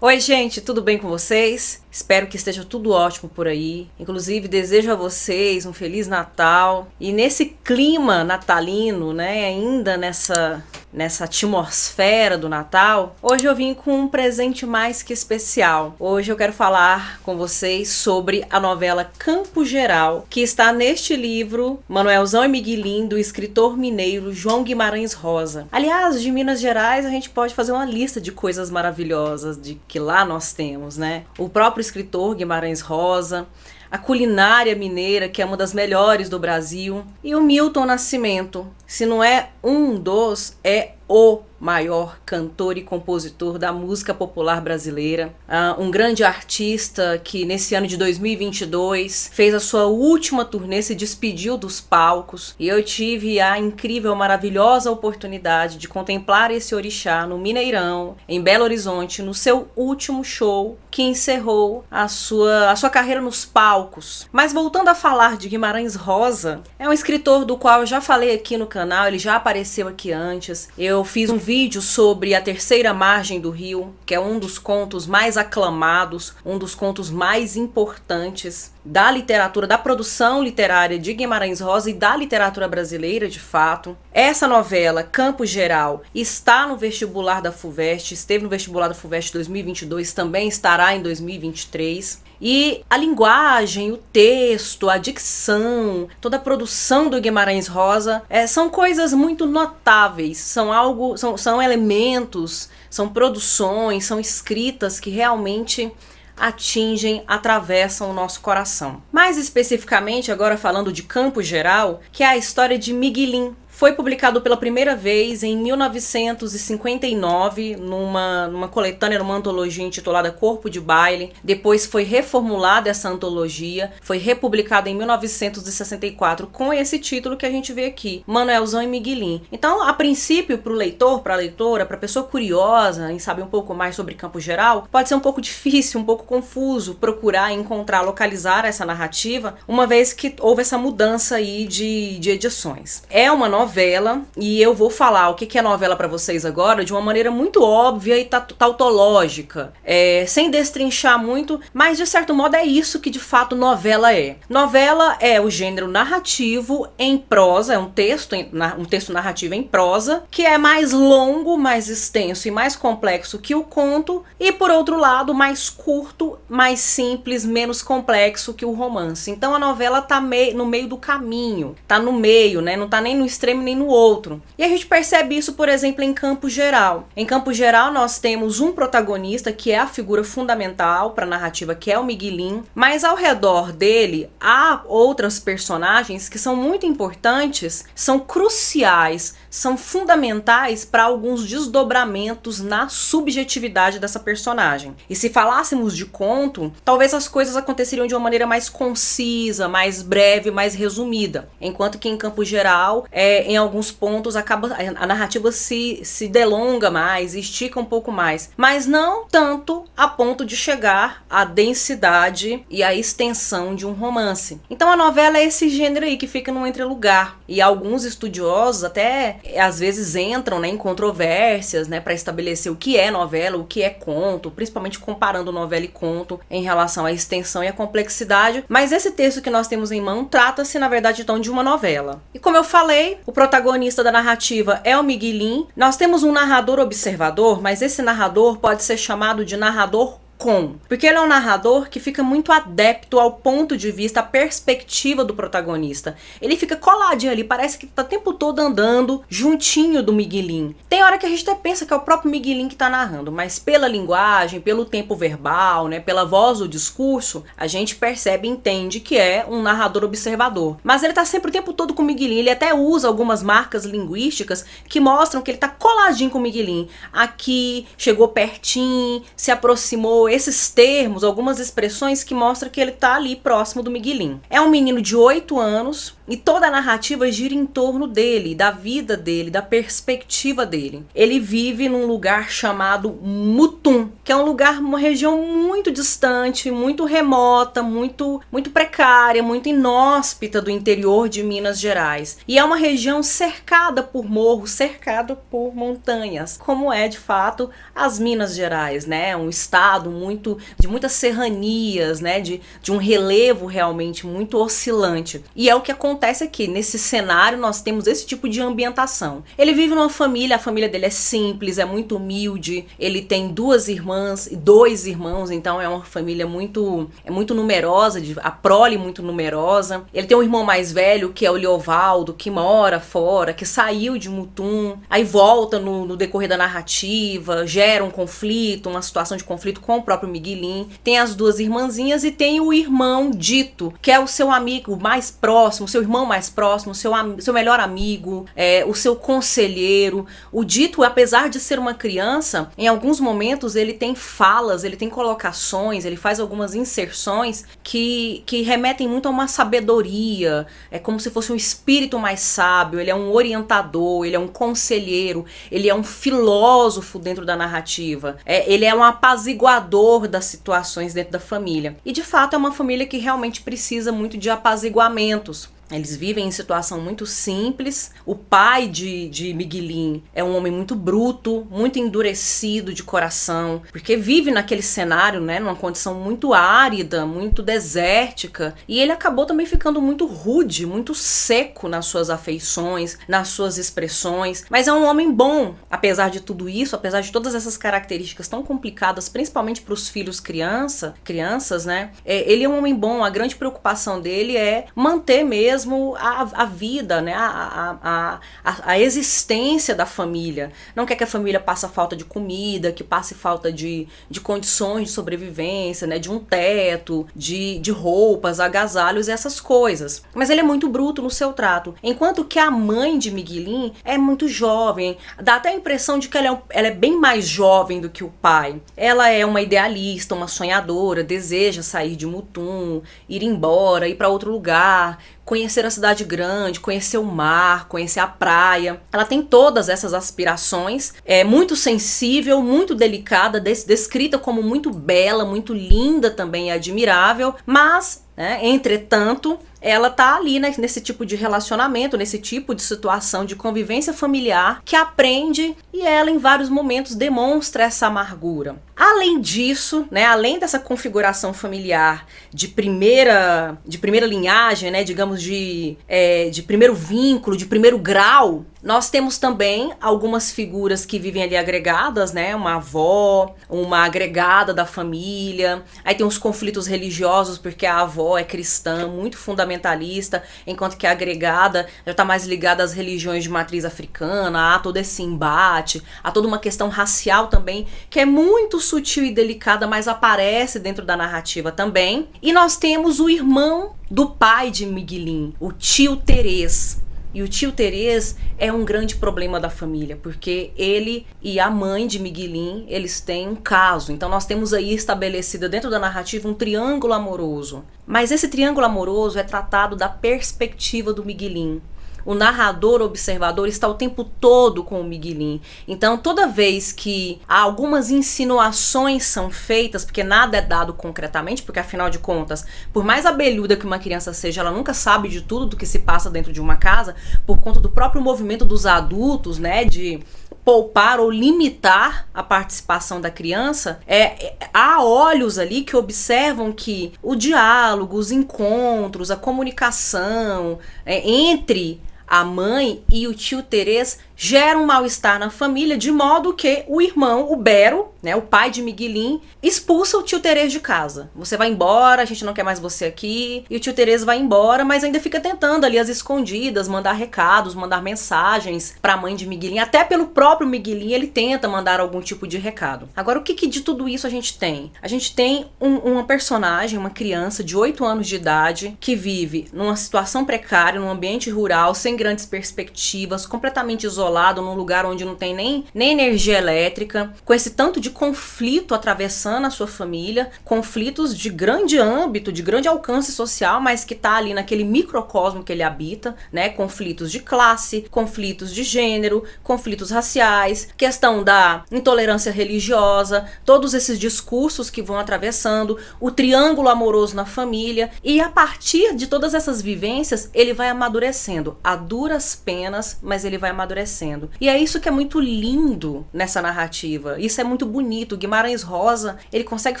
Oi, gente, tudo bem com vocês? Espero que esteja tudo ótimo por aí. Inclusive, desejo a vocês um feliz Natal. E nesse clima natalino, né, ainda nessa nessa atmosfera do Natal, hoje eu vim com um presente mais que especial. Hoje eu quero falar com vocês sobre a novela Campo Geral, que está neste livro Manuelzão e Miguelim, do escritor mineiro João Guimarães Rosa. Aliás, de Minas Gerais a gente pode fazer uma lista de coisas maravilhosas de que lá nós temos, né? O próprio escritor Guimarães Rosa, a culinária mineira, que é uma das melhores do Brasil, e o Milton Nascimento. Se não é um dos, é o maior cantor e compositor da música popular brasileira, uh, um grande artista que nesse ano de 2022 fez a sua última turnê, se despediu dos palcos e eu tive a incrível, maravilhosa oportunidade de contemplar esse orixá no Mineirão, em Belo Horizonte, no seu último show que encerrou a sua, a sua carreira nos palcos. Mas voltando a falar de Guimarães Rosa, é um escritor do qual eu já falei aqui no canal, ele já apareceu aqui antes. Eu fiz um vídeo sobre a terceira margem do rio, que é um dos contos mais aclamados, um dos contos mais importantes da literatura, da produção literária de Guimarães Rosa e da literatura brasileira, de fato. Essa novela, Campo Geral, está no vestibular da FUVEST, esteve no vestibular da FUVEST 2022, também estará em 2023. E a linguagem, o texto, a dicção, toda a produção do Guimarães Rosa é, são coisas muito notáveis, são algo, são, são elementos, são produções, são escritas que realmente atingem, atravessam o nosso coração. Mais especificamente, agora falando de Campo Geral, que é a história de Miguelim, foi publicado pela primeira vez em 1959 numa, numa coletânea, numa antologia intitulada Corpo de Baile. Depois foi reformulada essa antologia, foi republicada em 1964 com esse título que a gente vê aqui, Manuelzão e Miguelim. Então, a princípio, para o leitor, para a leitora, para a pessoa curiosa em saber um pouco mais sobre Campo Geral, pode ser um pouco difícil, um pouco confuso procurar, encontrar, localizar essa narrativa, uma vez que houve essa mudança aí de, de edições. É uma novela novela e eu vou falar o que é novela para vocês agora de uma maneira muito óbvia e tautológica, é, sem destrinchar muito, mas de certo modo é isso que de fato novela é. Novela é o gênero narrativo em prosa, é um texto, um texto narrativo em prosa, que é mais longo, mais extenso e mais complexo que o conto, e por outro lado, mais curto, mais simples, menos complexo que o romance. Então a novela tá no meio do caminho, tá no meio, né? Não tá nem no extremo nem no outro. E a gente percebe isso, por exemplo, em Campo Geral. Em Campo Geral, nós temos um protagonista que é a figura fundamental para a narrativa, que é o Miguelin, mas ao redor dele há outras personagens que são muito importantes, são cruciais, são fundamentais para alguns desdobramentos na subjetividade dessa personagem. E se falássemos de conto, talvez as coisas aconteceriam de uma maneira mais concisa, mais breve, mais resumida. Enquanto que em Campo Geral, é, em alguns pontos, acaba a narrativa se, se delonga mais, estica um pouco mais. Mas não tanto a ponto de chegar à densidade e à extensão de um romance. Então a novela é esse gênero aí que fica no entrelugar. E alguns estudiosos até às vezes entram né, em controvérsias né, para estabelecer o que é novela, o que é conto, principalmente comparando novela e conto em relação à extensão e à complexidade. Mas esse texto que nós temos em mão trata-se, na verdade, então, de uma novela. E como eu falei, o protagonista da narrativa é o Miguelin. Nós temos um narrador observador, mas esse narrador pode ser chamado de narrador com, porque ele é um narrador que fica muito adepto ao ponto de vista, à perspectiva do protagonista. Ele fica coladinho ali, parece que tá o tempo todo andando juntinho do Miguelin. Tem hora que a gente até pensa que é o próprio Miguelin que tá narrando, mas pela linguagem, pelo tempo verbal, né, pela voz do discurso, a gente percebe e entende que é um narrador observador. Mas ele tá sempre o tempo todo com o Miguelin, ele até usa algumas marcas linguísticas que mostram que ele tá coladinho com o Miguelin. Aqui, chegou pertinho, se aproximou, esses termos, algumas expressões que mostram que ele está ali próximo do Miguelin. É um menino de 8 anos, e toda a narrativa gira em torno dele, da vida dele, da perspectiva dele. Ele vive num lugar chamado Mutum, que é um lugar, uma região muito distante, muito remota, muito, muito precária, muito inóspita do interior de Minas Gerais. E é uma região cercada por morros, cercada por montanhas, como é de fato as Minas Gerais, né? Um estado muito de muitas serranias, né? De, de um relevo realmente muito oscilante. E é o que acontece aqui. Nesse cenário, nós temos esse tipo de ambientação. Ele vive numa família, a família dele é simples, é muito humilde. Ele tem duas irmãs e dois irmãos, então é uma família muito é muito numerosa, de, a prole muito numerosa. Ele tem um irmão mais velho, que é o Leovaldo, que mora fora, que saiu de Mutum, aí volta no, no decorrer da narrativa, gera um conflito, uma situação de conflito com o próprio Miguelin. Tem as duas irmãzinhas e tem o irmão Dito, que é o seu amigo mais próximo, seu irmão mais próximo, seu, seu melhor amigo, é, o seu conselheiro. O Dito, apesar de ser uma criança, em alguns momentos ele tem falas, ele tem colocações, ele faz algumas inserções que, que remetem muito a uma sabedoria. É como se fosse um espírito mais sábio, ele é um orientador, ele é um conselheiro, ele é um filósofo dentro da narrativa. É, ele é um apaziguador das situações dentro da família. E de fato é uma família que realmente precisa muito de apaziguamentos. Eles vivem em situação muito simples. O pai de, de Miguelin é um homem muito bruto, muito endurecido de coração, porque vive naquele cenário, né, numa condição muito árida, muito desértica. E ele acabou também ficando muito rude, muito seco nas suas afeições, nas suas expressões. Mas é um homem bom, apesar de tudo isso, apesar de todas essas características tão complicadas, principalmente para os filhos criança, crianças, né? É, ele é um homem bom. A grande preocupação dele é manter mesmo mesmo a, a vida, né? A, a, a, existência da família. Não quer que a família passe falta de comida, que passe falta de, de condições de sobrevivência, né? De um teto, de, de roupas, agasalhos, essas coisas. Mas ele é muito bruto no seu trato. Enquanto que a mãe de Miguelin é muito jovem. Dá até a impressão de que ela é, ela é bem mais jovem do que o pai. Ela é uma idealista, uma sonhadora, deseja sair de Mutum, ir embora, ir para outro lugar, conhecer a cidade grande, conhecer o mar, conhecer a praia. Ela tem todas essas aspirações, é muito sensível, muito delicada, descrita como muito bela, muito linda também e admirável, mas, né, entretanto, ela tá ali né, nesse tipo de relacionamento, nesse tipo de situação de convivência familiar que aprende e ela em vários momentos demonstra essa amargura. Além disso, né, além dessa configuração familiar de primeira de primeira linhagem, né, digamos de, é, de primeiro vínculo, de primeiro grau, nós temos também algumas figuras que vivem ali agregadas, né? Uma avó, uma agregada da família. Aí tem os conflitos religiosos, porque a avó é cristã, muito fundamentalista, enquanto que a agregada já está mais ligada às religiões de matriz africana, há todo esse embate, há toda uma questão racial também, que é muito sutil e delicada, mas aparece dentro da narrativa também. E nós temos o irmão do pai de Miguelin, o tio Terês e o tio Terês é um grande problema da família, porque ele e a mãe de Miguelin, eles têm um caso. Então nós temos aí estabelecido dentro da narrativa um triângulo amoroso. Mas esse triângulo amoroso é tratado da perspectiva do Miguelin o narrador observador está o tempo todo com o Miguelin. Então, toda vez que algumas insinuações são feitas, porque nada é dado concretamente, porque afinal de contas, por mais abelhuda que uma criança seja, ela nunca sabe de tudo do que se passa dentro de uma casa, por conta do próprio movimento dos adultos, né, de poupar ou limitar a participação da criança, é, é, há olhos ali que observam que o diálogo, os encontros, a comunicação é, entre a mãe e o tio Terês gera um mal-estar na família, de modo que o irmão, o Bero, né, o pai de Miguelin, expulsa o tio Terês de casa. Você vai embora, a gente não quer mais você aqui. E o tio Terês vai embora, mas ainda fica tentando ali as escondidas, mandar recados, mandar mensagens para a mãe de Miguelin. Até pelo próprio Miguelin ele tenta mandar algum tipo de recado. Agora, o que, que de tudo isso a gente tem? A gente tem um, uma personagem, uma criança de 8 anos de idade, que vive numa situação precária, num ambiente rural, sem grandes perspectivas, completamente isolada isolado num lugar onde não tem nem, nem energia elétrica, com esse tanto de conflito atravessando a sua família, conflitos de grande âmbito, de grande alcance social, mas que tá ali naquele microcosmo que ele habita, né? Conflitos de classe, conflitos de gênero, conflitos raciais, questão da intolerância religiosa, todos esses discursos que vão atravessando, o triângulo amoroso na família, e a partir de todas essas vivências, ele vai amadurecendo a duras penas, mas ele vai amadurecendo. E é isso que é muito lindo nessa narrativa. Isso é muito bonito. Guimarães Rosa, ele consegue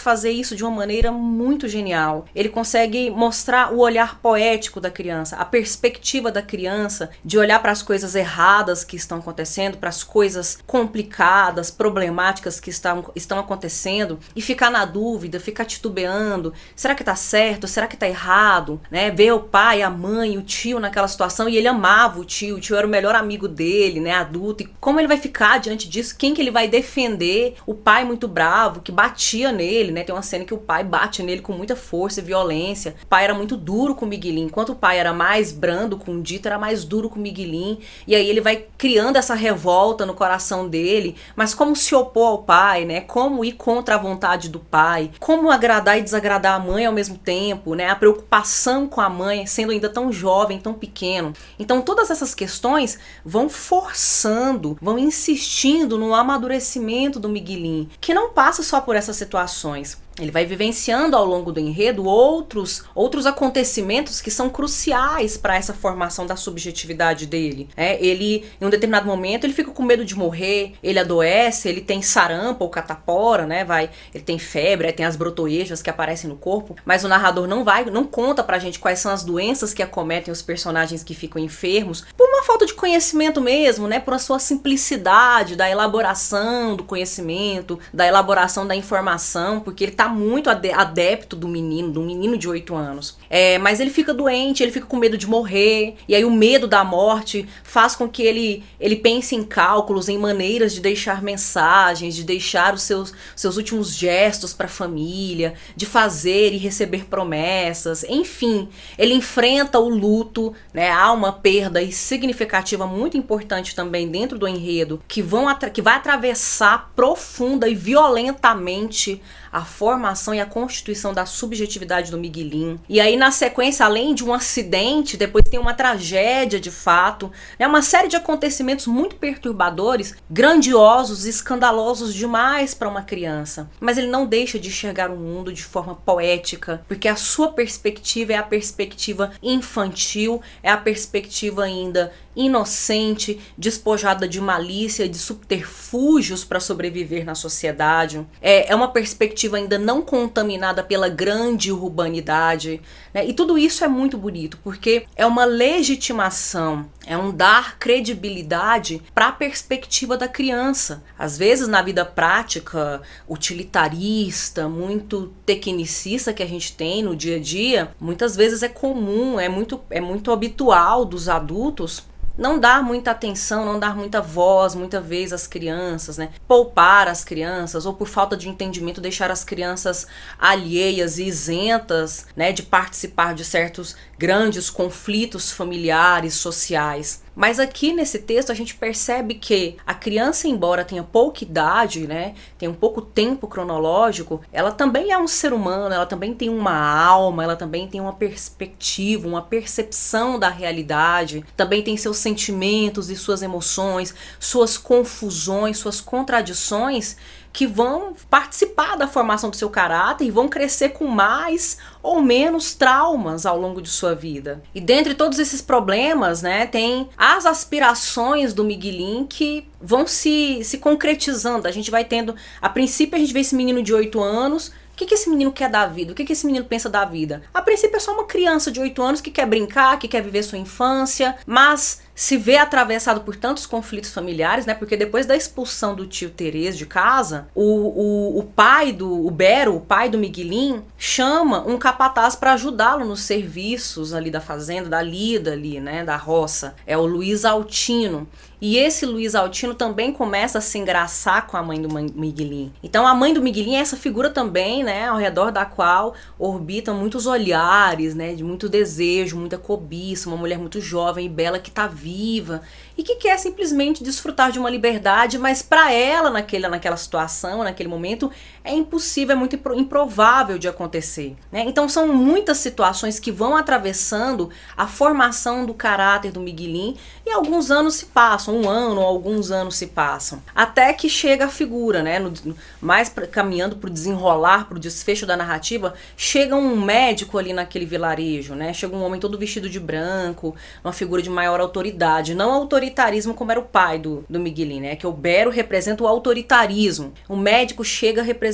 fazer isso de uma maneira muito genial. Ele consegue mostrar o olhar poético da criança, a perspectiva da criança de olhar para as coisas erradas que estão acontecendo, para as coisas complicadas, problemáticas que estão, estão acontecendo e ficar na dúvida, ficar titubeando. Será que tá certo? Será que tá errado? Né? Ver o pai, a mãe, o tio naquela situação e ele amava o tio, o tio era o melhor amigo dele, né, adulto. E como ele vai ficar diante disso? Quem que ele vai defender? O pai muito bravo, que batia nele, né? Tem uma cena que o pai bate nele com muita força e violência. O pai era muito duro com o Miguelin, enquanto o pai era mais brando com o Dito, era mais duro com o Miguelin. E aí ele vai criando essa revolta no coração dele, mas como se opor ao pai, né? Como ir contra a vontade do pai, como agradar e desagradar a mãe ao mesmo tempo, né? A preocupação com a mãe, sendo ainda tão jovem, tão pequeno. Então todas essas questões vão forçando, vão insistindo no amadurecimento do Miguelin, que não passa só por essas situações. Ele vai vivenciando ao longo do enredo outros outros acontecimentos que são cruciais para essa formação da subjetividade dele. É, ele, em um determinado momento, ele fica com medo de morrer, ele adoece, ele tem sarampo ou catapora, né? Vai, ele tem febre, tem as brotoejas que aparecem no corpo, mas o narrador não vai, não conta pra gente quais são as doenças que acometem os personagens que ficam enfermos, por uma falta de conhecimento mesmo, né? Por a sua simplicidade da elaboração do conhecimento, da elaboração da informação, porque ele tá muito adepto do menino, do menino de 8 anos. É, mas ele fica doente, ele fica com medo de morrer, e aí o medo da morte faz com que ele, ele pense em cálculos, em maneiras de deixar mensagens, de deixar os seus, seus últimos gestos para a família, de fazer e receber promessas, enfim, ele enfrenta o luto, né? Há uma perda significativa muito importante também dentro do enredo que vão que vai atravessar profunda e violentamente a formação e a constituição da subjetividade do Miguelin. E aí, na sequência, além de um acidente, depois tem uma tragédia de fato, né? uma série de acontecimentos muito perturbadores, grandiosos, escandalosos demais para uma criança. Mas ele não deixa de enxergar o mundo de forma poética, porque a sua perspectiva é a perspectiva infantil, é a perspectiva ainda inocente, despojada de malícia, de subterfúgios para sobreviver na sociedade. É, é uma perspectiva ainda não contaminada pela grande urbanidade. Né? E tudo isso é muito bonito, porque é uma legitimação, é um dar credibilidade para a perspectiva da criança. Às vezes, na vida prática, utilitarista, muito tecnicista que a gente tem no dia a dia, muitas vezes é comum, é muito, é muito habitual dos adultos não dar muita atenção, não dar muita voz, muita vez às crianças, né? Poupar as crianças ou por falta de entendimento deixar as crianças alheias e isentas, né, de participar de certos grandes conflitos familiares, sociais. Mas aqui nesse texto a gente percebe que a criança, embora tenha pouca idade, né, tenha um pouco tempo cronológico, ela também é um ser humano, ela também tem uma alma, ela também tem uma perspectiva, uma percepção da realidade, também tem seus sentimentos e suas emoções, suas confusões, suas contradições que vão participar da formação do seu caráter e vão crescer com mais ou menos traumas ao longo de sua vida. E dentre todos esses problemas, né, tem as aspirações do Miguelin que vão se, se concretizando. A gente vai tendo, a princípio a gente vê esse menino de 8 anos o que, que esse menino quer da vida? O que, que esse menino pensa da vida? A princípio é só uma criança de 8 anos que quer brincar, que quer viver sua infância, mas se vê atravessado por tantos conflitos familiares, né? Porque depois da expulsão do tio Terez de casa, o, o, o pai do o Bero, o pai do Miguelin, chama um capataz para ajudá-lo nos serviços ali da fazenda, da lida ali, né? Da roça. É o Luiz Altino. E esse Luiz Altino também começa a se engraçar com a mãe do Miguelin. Então a mãe do Miguelin é essa figura também, né, ao redor da qual orbitam muitos olhares, né, de muito desejo, muita cobiça, uma mulher muito jovem e bela que está viva e que quer simplesmente desfrutar de uma liberdade, mas para ela naquele, naquela situação, naquele momento, é impossível, é muito improvável de acontecer. Né? Então são muitas situações que vão atravessando a formação do caráter do Miguelin e alguns anos se passam, um ano ou alguns anos se passam, até que chega a figura, né? No, mais pra, caminhando para o desenrolar, para o desfecho da narrativa, chega um médico ali naquele vilarejo, né? Chega um homem todo vestido de branco, uma figura de maior autoridade, não autoritarismo como era o pai do, do Miguelin, né? Que o Bero representa o autoritarismo. O médico chega representando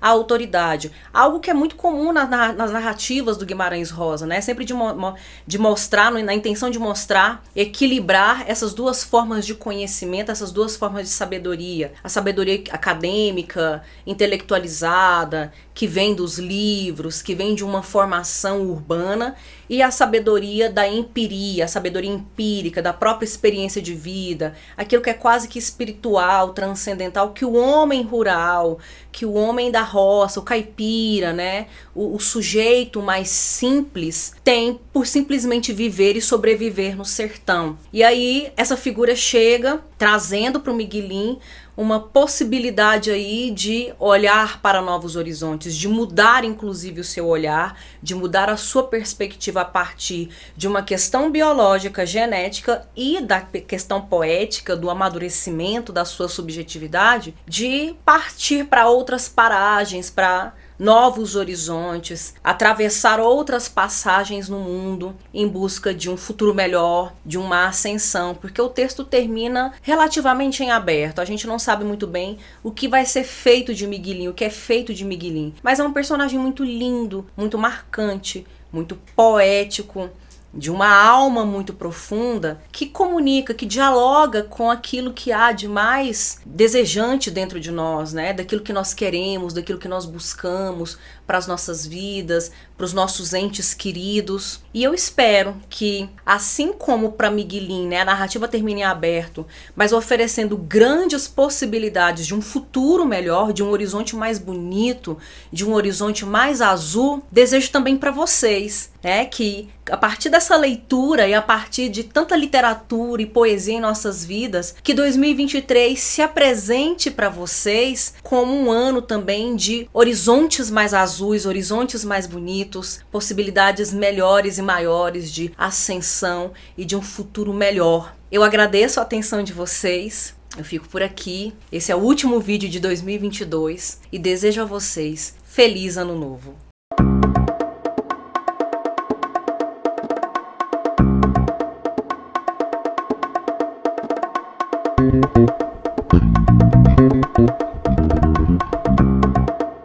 a autoridade, algo que é muito comum na, na, nas narrativas do Guimarães Rosa, né? Sempre de, mo, de mostrar, na intenção de mostrar, equilibrar essas duas formas de conhecimento, essas duas formas de sabedoria, a sabedoria acadêmica, intelectualizada, que vem dos livros, que vem de uma formação urbana, e a sabedoria da empiria, a sabedoria empírica, da própria experiência de vida, aquilo que é quase que espiritual, transcendental, que o homem rural, que o homem da roça, o caipira, né, o, o sujeito mais simples tem por simplesmente viver e sobreviver no sertão. E aí essa figura chega trazendo para o Miguelin uma possibilidade aí de olhar para novos horizontes, de mudar inclusive o seu olhar, de mudar a sua perspectiva a partir de uma questão biológica, genética e da questão poética, do amadurecimento da sua subjetividade, de partir para outras paragens, para novos horizontes, atravessar outras passagens no mundo em busca de um futuro melhor, de uma ascensão, porque o texto termina relativamente em aberto. A gente não sabe muito bem o que vai ser feito de Miguelinho, o que é feito de Miguelinho, mas é um personagem muito lindo, muito marcante, muito poético, de uma alma muito profunda que comunica, que dialoga com aquilo que há de mais desejante dentro de nós, né? Daquilo que nós queremos, daquilo que nós buscamos para as nossas vidas, para os nossos entes queridos. E eu espero que, assim como para Miguelin, né, a narrativa termine em aberto, mas oferecendo grandes possibilidades de um futuro melhor, de um horizonte mais bonito, de um horizonte mais azul, desejo também para vocês, né, que a partir dessa leitura e a partir de tanta literatura e poesia em nossas vidas, que 2023 se apresente para vocês como um ano também de horizontes mais azuis, horizontes mais bonitos, possibilidades melhores e maiores de ascensão e de um futuro melhor. Eu agradeço a atenção de vocês. Eu fico por aqui. Esse é o último vídeo de 2022 e desejo a vocês feliz ano novo.